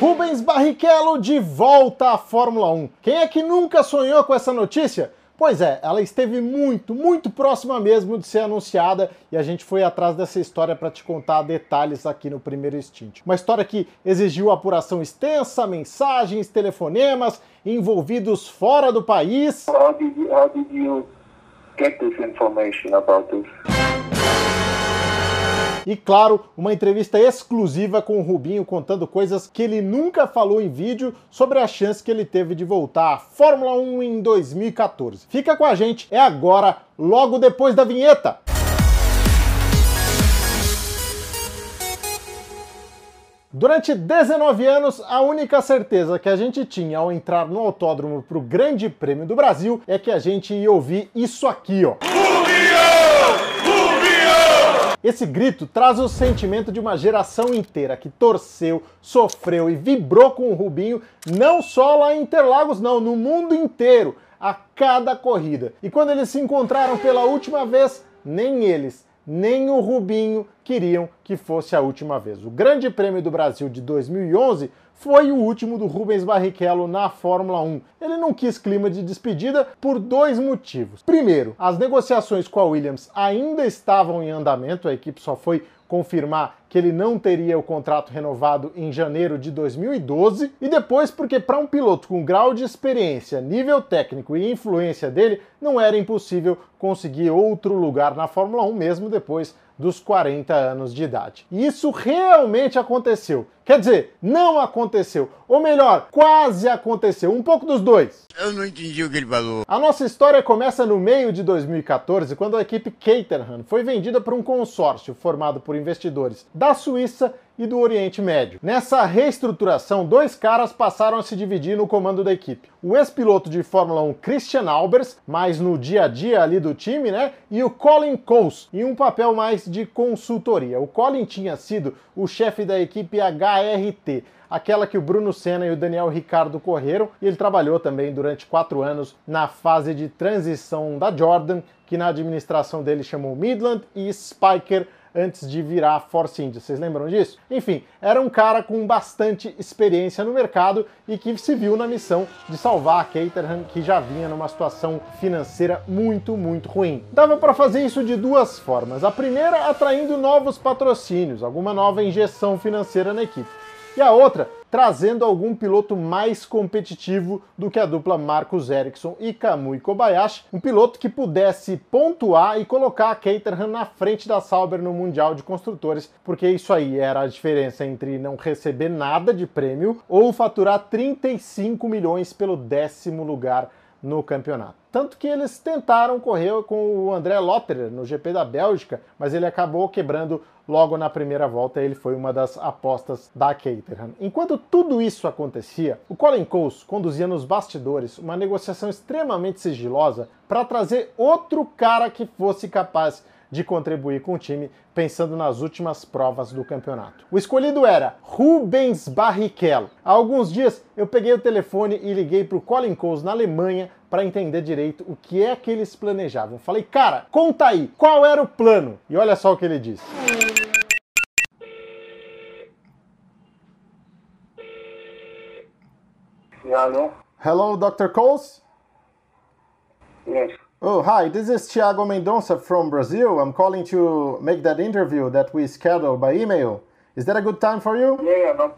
Rubens Barrichello de volta à Fórmula 1. Quem é que nunca sonhou com essa notícia? Pois é, ela esteve muito, muito próxima mesmo de ser anunciada e a gente foi atrás dessa história para te contar detalhes aqui no primeiro instinto. Uma história que exigiu apuração extensa, mensagens, telefonemas, envolvidos fora do país. How did you, how did you get this information about this? E claro, uma entrevista exclusiva com o Rubinho contando coisas que ele nunca falou em vídeo sobre a chance que ele teve de voltar à Fórmula 1 em 2014. Fica com a gente, é agora, logo depois da vinheta. Durante 19 anos, a única certeza que a gente tinha ao entrar no autódromo para o Grande Prêmio do Brasil é que a gente ia ouvir isso aqui, ó. Esse grito traz o sentimento de uma geração inteira que torceu, sofreu e vibrou com o Rubinho, não só lá em Interlagos, não, no mundo inteiro, a cada corrida. E quando eles se encontraram pela última vez, nem eles, nem o Rubinho queriam que fosse a última vez. O Grande Prêmio do Brasil de 2011 foi o último do Rubens Barrichello na Fórmula 1. Ele não quis clima de despedida por dois motivos. Primeiro, as negociações com a Williams ainda estavam em andamento, a equipe só foi confirmar que ele não teria o contrato renovado em janeiro de 2012, e depois porque para um piloto com grau de experiência, nível técnico e influência dele, não era impossível conseguir outro lugar na Fórmula 1 mesmo depois dos 40 anos de idade. E isso realmente aconteceu. Quer dizer, não aconteceu. Ou melhor, quase aconteceu. Um pouco dos dois. Eu não entendi o que ele falou. A nossa história começa no meio de 2014, quando a equipe Caterham foi vendida para um consórcio formado por investidores da Suíça e do Oriente Médio. Nessa reestruturação, dois caras passaram a se dividir no comando da equipe. O ex-piloto de Fórmula 1 Christian Albers, mais no dia a dia ali do time, né? E o Colin Coles, em um papel mais de consultoria. O Colin tinha sido o chefe da equipe HRT, aquela que o Bruno Senna e o Daniel Ricardo correram, e ele trabalhou também durante quatro anos na fase de transição da Jordan, que na administração dele chamou Midland e Spiker antes de virar Force India. Vocês lembram disso? Enfim, era um cara com bastante experiência no mercado e que se viu na missão de salvar a Caterham, que já vinha numa situação financeira muito, muito ruim. Dava para fazer isso de duas formas. A primeira, atraindo novos patrocínios, alguma nova injeção financeira na equipe. E a outra, trazendo algum piloto mais competitivo do que a dupla Marcos Ericsson e Kamui Kobayashi, um piloto que pudesse pontuar e colocar a Caterham na frente da Sauber no Mundial de Construtores, porque isso aí era a diferença entre não receber nada de prêmio ou faturar 35 milhões pelo décimo lugar no campeonato. Tanto que eles tentaram correr com o André Lotterer no GP da Bélgica, mas ele acabou quebrando logo na primeira volta. Ele foi uma das apostas da Caterham. Enquanto tudo isso acontecia, o Colin Coles conduzia nos bastidores uma negociação extremamente sigilosa para trazer outro cara que fosse capaz de contribuir com o time, pensando nas últimas provas do campeonato. O escolhido era Rubens Barrichello. Há alguns dias eu peguei o telefone e liguei para o Colin Coles na Alemanha para entender direito o que é que eles planejavam. Falei, cara, conta aí, qual era o plano? E olha só o que ele disse. Hello? Hello, Dr. Coles? Yes. Oh, hi, this is Thiago Mendonça from Brazil. I'm calling to make that interview that we scheduled by email. Is that a good time for you? Yeah, no.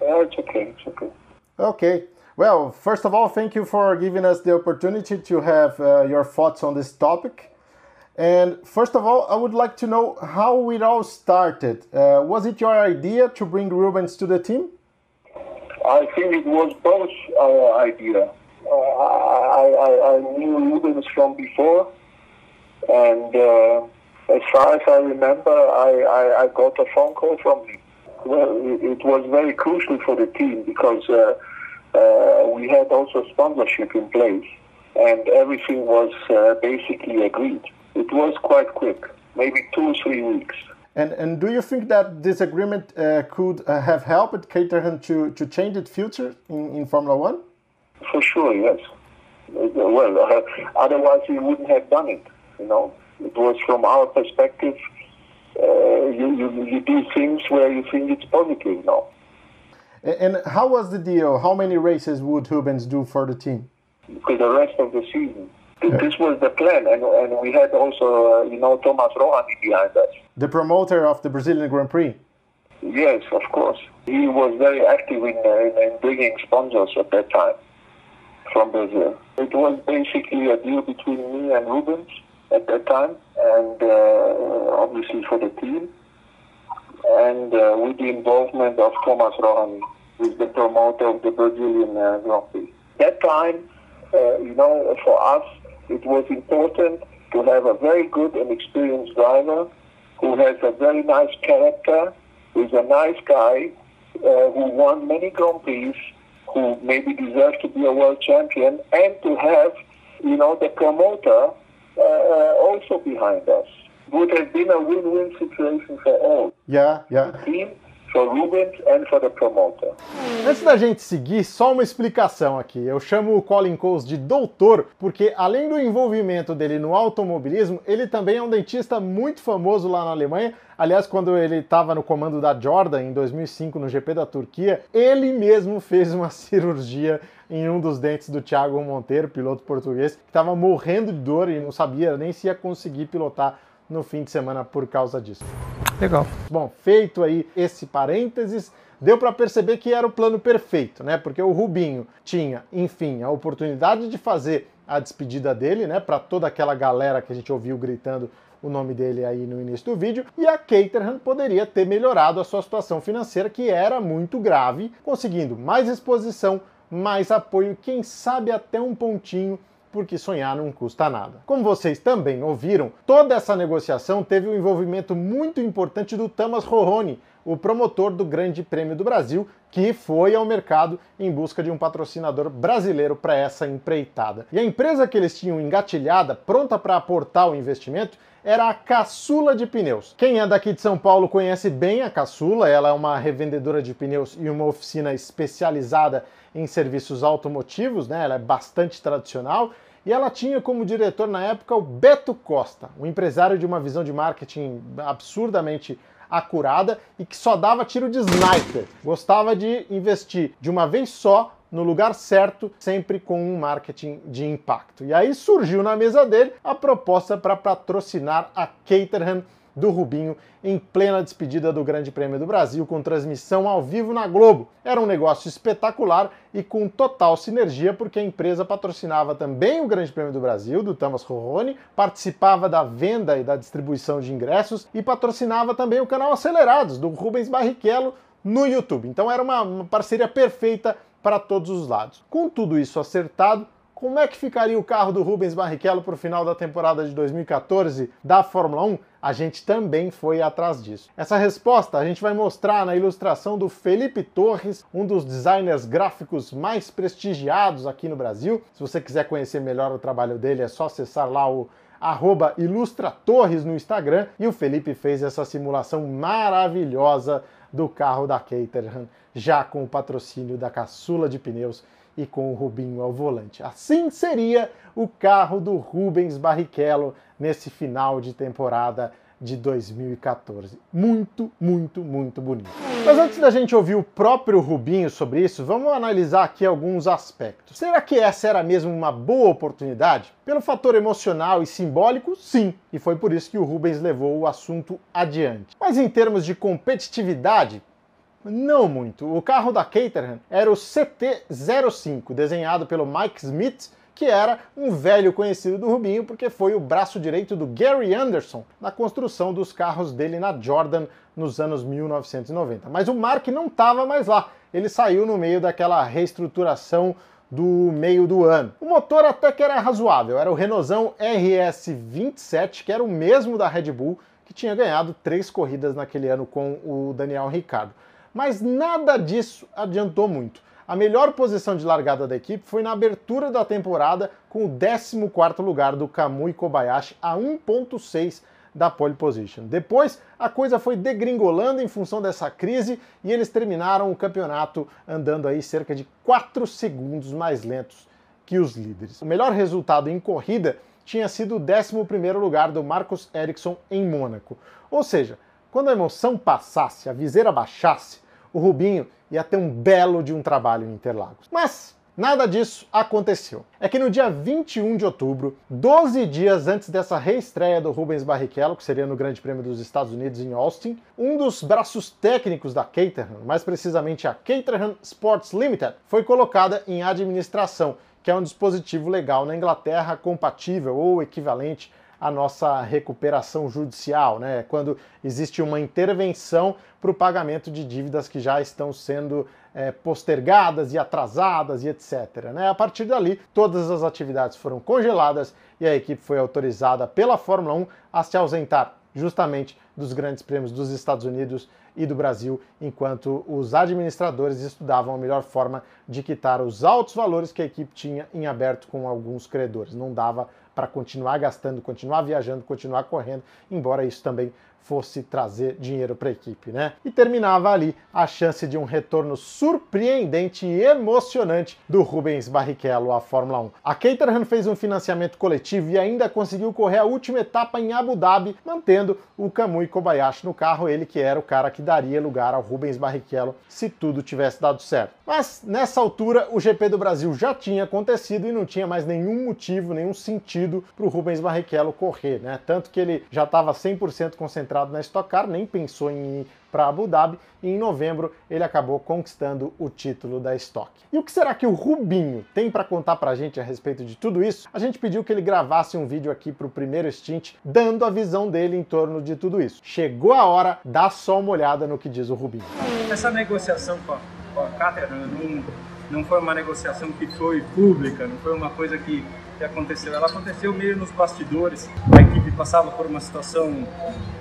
Yeah, it's okay, it's okay. Okay. Well, first of all, thank you for giving us the opportunity to have uh, your thoughts on this topic. And first of all, I would like to know how it all started. Uh, was it your idea to bring Rubens to the team? I think it was both our idea. Uh, I, I, I knew Rubens from before, and uh, as far as I remember, I, I, I got a phone call from him. Well, it, was very crucial for the team because uh, uh, we had also sponsorship in place, and everything was basically agreed. It was quite quick, maybe two or three weeks. And, and do you think that this agreement uh, could uh, have helped Caterham to, to change its future in, in Formula One? For sure, yes. Well, uh, otherwise we wouldn't have done it. You know, it was from our perspective. Uh, you, you you do things where you think it's positive. No, And how was the deal? How many races would Rubens do for the team? For the rest of the season. This was the plan, and, and we had also, uh, you know, Thomas Rohani behind us. The promoter of the Brazilian Grand Prix. Yes, of course. He was very active in, uh, in bringing sponsors at that time from Brazil. It was basically a deal between me and Rubens at that time, and uh, obviously for the team, and uh, with the involvement of Thomas Rohani, who is the promoter of the Brazilian uh, Grand Prix. That time, uh, you know, for us, it was important to have a very good and experienced driver who has a very nice character, who's a nice guy, uh, who won many Grand Prix, who maybe deserves to be a world champion, and to have, you know, the promoter uh, also behind us. Would have been a win-win situation for all. Yeah, yeah. The team, Rubens. Antes da gente seguir, só uma explicação aqui. Eu chamo o Colin Coles de doutor porque, além do envolvimento dele no automobilismo, ele também é um dentista muito famoso lá na Alemanha. Aliás, quando ele estava no comando da Jordan em 2005 no GP da Turquia, ele mesmo fez uma cirurgia em um dos dentes do Thiago Monteiro, piloto português, que estava morrendo de dor e não sabia nem se ia conseguir pilotar no fim de semana por causa disso. Legal. Bom, feito aí esse parênteses, deu para perceber que era o plano perfeito, né? Porque o Rubinho tinha, enfim, a oportunidade de fazer a despedida dele, né, para toda aquela galera que a gente ouviu gritando o nome dele aí no início do vídeo, e a Caterham poderia ter melhorado a sua situação financeira, que era muito grave, conseguindo mais exposição, mais apoio, quem sabe até um pontinho porque sonhar não custa nada. Como vocês também ouviram, toda essa negociação teve um envolvimento muito importante do Tamas Roroni, o promotor do Grande Prêmio do Brasil, que foi ao mercado em busca de um patrocinador brasileiro para essa empreitada. E a empresa que eles tinham engatilhada, pronta para aportar o investimento, era a Caçula de Pneus. Quem é daqui de São Paulo conhece bem a Caçula, ela é uma revendedora de pneus e uma oficina especializada em serviços automotivos, né? Ela é bastante tradicional e ela tinha como diretor na época o Beto Costa, um empresário de uma visão de marketing absurdamente acurada e que só dava tiro de sniper. Gostava de investir de uma vez só no lugar certo, sempre com um marketing de impacto. E aí surgiu na mesa dele a proposta para patrocinar a Caterham do Rubinho em plena despedida do Grande Prêmio do Brasil, com transmissão ao vivo na Globo. Era um negócio espetacular e com total sinergia, porque a empresa patrocinava também o Grande Prêmio do Brasil, do Thomas Roroni, participava da venda e da distribuição de ingressos e patrocinava também o canal Acelerados, do Rubens Barrichello, no YouTube. Então era uma, uma parceria perfeita para todos os lados. Com tudo isso acertado, como é que ficaria o carro do Rubens Barrichello para o final da temporada de 2014 da Fórmula 1? A gente também foi atrás disso. Essa resposta a gente vai mostrar na ilustração do Felipe Torres, um dos designers gráficos mais prestigiados aqui no Brasil. Se você quiser conhecer melhor o trabalho dele, é só acessar lá o arroba ilustratorres no Instagram e o Felipe fez essa simulação maravilhosa do carro da Caterham, já com o patrocínio da caçula de pneus e com o Rubinho ao volante. Assim seria o carro do Rubens Barrichello nesse final de temporada de 2014. Muito, muito, muito bonito. Mas antes da gente ouvir o próprio Rubinho sobre isso, vamos analisar aqui alguns aspectos. Será que essa era mesmo uma boa oportunidade? Pelo fator emocional e simbólico, sim, e foi por isso que o Rubens levou o assunto adiante. Mas em termos de competitividade, não muito. O carro da Caterham era o CT-05, desenhado pelo Mike Smith, que era um velho conhecido do Rubinho, porque foi o braço direito do Gary Anderson na construção dos carros dele na Jordan nos anos 1990. Mas o Mark não estava mais lá. Ele saiu no meio daquela reestruturação do meio do ano. O motor até que era razoável, era o Renaultzão RS27, que era o mesmo da Red Bull, que tinha ganhado três corridas naquele ano com o Daniel Ricciardo mas nada disso adiantou muito. A melhor posição de largada da equipe foi na abertura da temporada, com o 14º lugar do Kamui Kobayashi a 1.6 da pole position. Depois, a coisa foi degringolando em função dessa crise e eles terminaram o campeonato andando aí cerca de 4 segundos mais lentos que os líderes. O melhor resultado em corrida tinha sido o 11º lugar do Marcus Ericsson em Mônaco. Ou seja, quando a emoção passasse, a viseira baixasse, o Rubinho ia ter um belo de um trabalho em Interlagos. Mas Nada disso aconteceu. É que no dia 21 de outubro, 12 dias antes dessa reestreia do Rubens Barrichello, que seria no Grande Prêmio dos Estados Unidos em Austin, um dos braços técnicos da Caterham, mais precisamente a Caterham Sports Limited, foi colocada em administração, que é um dispositivo legal na Inglaterra compatível ou equivalente à nossa recuperação judicial, né? Quando existe uma intervenção para o pagamento de dívidas que já estão sendo é, postergadas e atrasadas e etc. Né? A partir dali, todas as atividades foram congeladas e a equipe foi autorizada pela Fórmula 1 a se ausentar justamente dos grandes prêmios dos Estados Unidos e do Brasil, enquanto os administradores estudavam a melhor forma de quitar os altos valores que a equipe tinha em aberto com alguns credores. Não dava para continuar gastando, continuar viajando, continuar correndo, embora isso também fosse trazer dinheiro para a equipe, né? E terminava ali a chance de um retorno surpreendente e emocionante do Rubens Barrichello à Fórmula 1. A Caterham fez um financiamento coletivo e ainda conseguiu correr a última etapa em Abu Dhabi, mantendo o Kamui Kobayashi no carro, ele que era o cara que daria lugar ao Rubens Barrichello se tudo tivesse dado certo. Mas nessa altura o GP do Brasil já tinha acontecido e não tinha mais nenhum motivo, nenhum sentido para o Rubens Barrichello correr, né? Tanto que ele já estava 100% concentrado concentrado na Stock Car, nem pensou em ir para Abu Dhabi e em novembro ele acabou conquistando o título da Stock. E o que será que o Rubinho tem para contar para a gente a respeito de tudo isso? A gente pediu que ele gravasse um vídeo aqui para o primeiro stint, dando a visão dele em torno de tudo isso. Chegou a hora, dá só uma olhada no que diz o Rubinho. Essa negociação com a, com a não, não foi uma negociação que foi pública, não foi uma coisa que que aconteceu. Ela aconteceu meio nos bastidores. A equipe passava por uma situação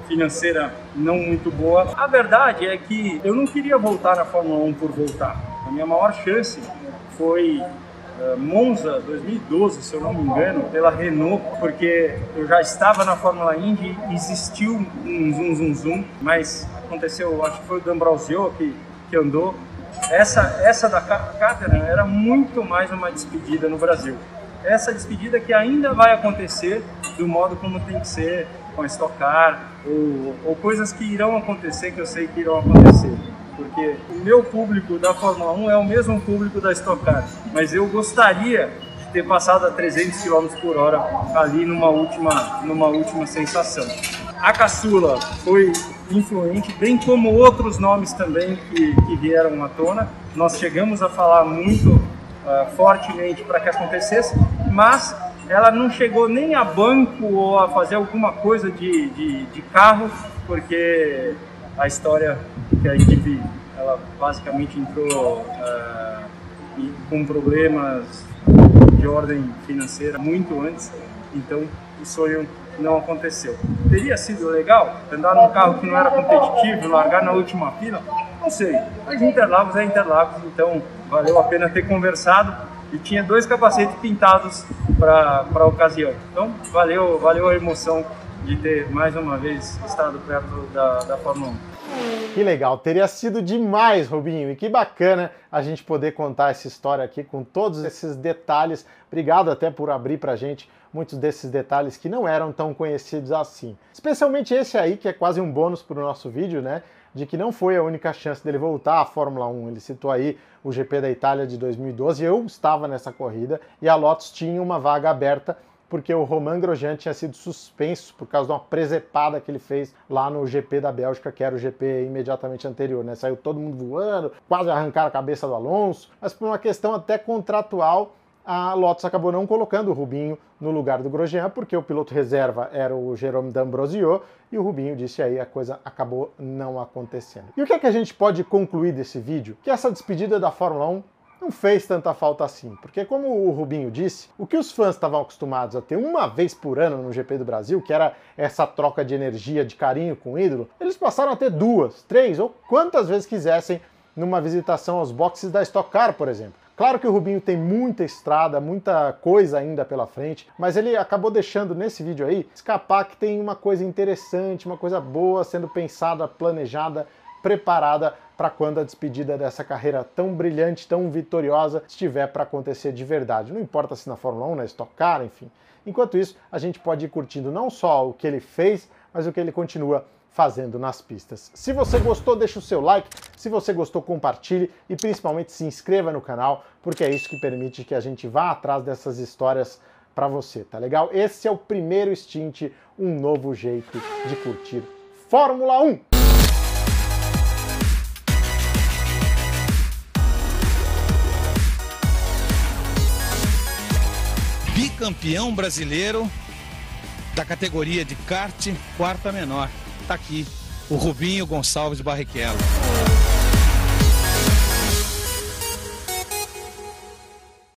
financeira não muito boa. A verdade é que eu não queria voltar na Fórmula 1 por voltar. A minha maior chance foi uh, Monza 2012, se eu não me engano, pela Renault, porque eu já estava na Fórmula Indy, existiu um zoom zoom zoom, mas aconteceu, acho que foi o D'Ambrosio que, que andou. Essa, essa da Caterham era muito mais uma despedida no Brasil essa despedida que ainda vai acontecer do modo como tem que ser com a Stock Car ou, ou coisas que irão acontecer que eu sei que irão acontecer porque o meu público da Fórmula 1 é o mesmo público da Stock Car, mas eu gostaria de ter passado a 300 km por hora ali numa última, numa última sensação. A caçula foi influente, bem como outros nomes também que, que vieram à tona. Nós chegamos a falar muito uh, fortemente para que acontecesse, mas ela não chegou nem a banco ou a fazer alguma coisa de, de, de carro, porque a história que a equipe ela basicamente entrou uh, com problemas de ordem financeira muito antes, então o sonho não aconteceu. Teria sido legal andar num carro que não era competitivo, largar na última fila? Não sei. Mas Interlagos é Interlagos, então valeu a pena ter conversado e tinha dois capacetes pintados para a ocasião. Então valeu, valeu a emoção de ter mais uma vez estado perto da, da Fórmula 1. Que legal, teria sido demais, Rubinho, e que bacana a gente poder contar essa história aqui com todos esses detalhes. Obrigado até por abrir pra gente muitos desses detalhes que não eram tão conhecidos assim. Especialmente esse aí, que é quase um bônus para o nosso vídeo, né? De que não foi a única chance dele voltar à Fórmula 1. Ele citou aí o GP da Itália de 2012. Eu estava nessa corrida e a Lotus tinha uma vaga aberta porque o Romain Grosjean tinha sido suspenso por causa de uma presepada que ele fez lá no GP da Bélgica, que era o GP imediatamente anterior, né? Saiu todo mundo voando, quase arrancaram a cabeça do Alonso, mas por uma questão até contratual, a Lotus acabou não colocando o Rubinho no lugar do Grosjean, porque o piloto reserva era o Jerome D'Ambrosio, e o Rubinho disse aí a coisa acabou não acontecendo. E o que é que a gente pode concluir desse vídeo? Que essa despedida da Fórmula 1 não fez tanta falta assim, porque como o Rubinho disse, o que os fãs estavam acostumados a ter uma vez por ano no GP do Brasil, que era essa troca de energia, de carinho com o ídolo, eles passaram a ter duas, três ou quantas vezes quisessem numa visitação aos boxes da Stock Car, por exemplo. Claro que o Rubinho tem muita estrada, muita coisa ainda pela frente, mas ele acabou deixando nesse vídeo aí escapar que tem uma coisa interessante, uma coisa boa sendo pensada, planejada, preparada para quando a despedida dessa carreira tão brilhante, tão vitoriosa estiver para acontecer de verdade. Não importa se na Fórmula 1, na Stock Car, enfim. Enquanto isso, a gente pode ir curtindo não só o que ele fez, mas o que ele continua fazendo nas pistas. Se você gostou, deixa o seu like, se você gostou, compartilhe e principalmente se inscreva no canal, porque é isso que permite que a gente vá atrás dessas histórias para você, tá legal? Esse é o primeiro Stint, um novo jeito de curtir Fórmula 1. Bicampeão brasileiro da categoria de kart quarta menor. Tá aqui o Rubinho Gonçalves Barrichello.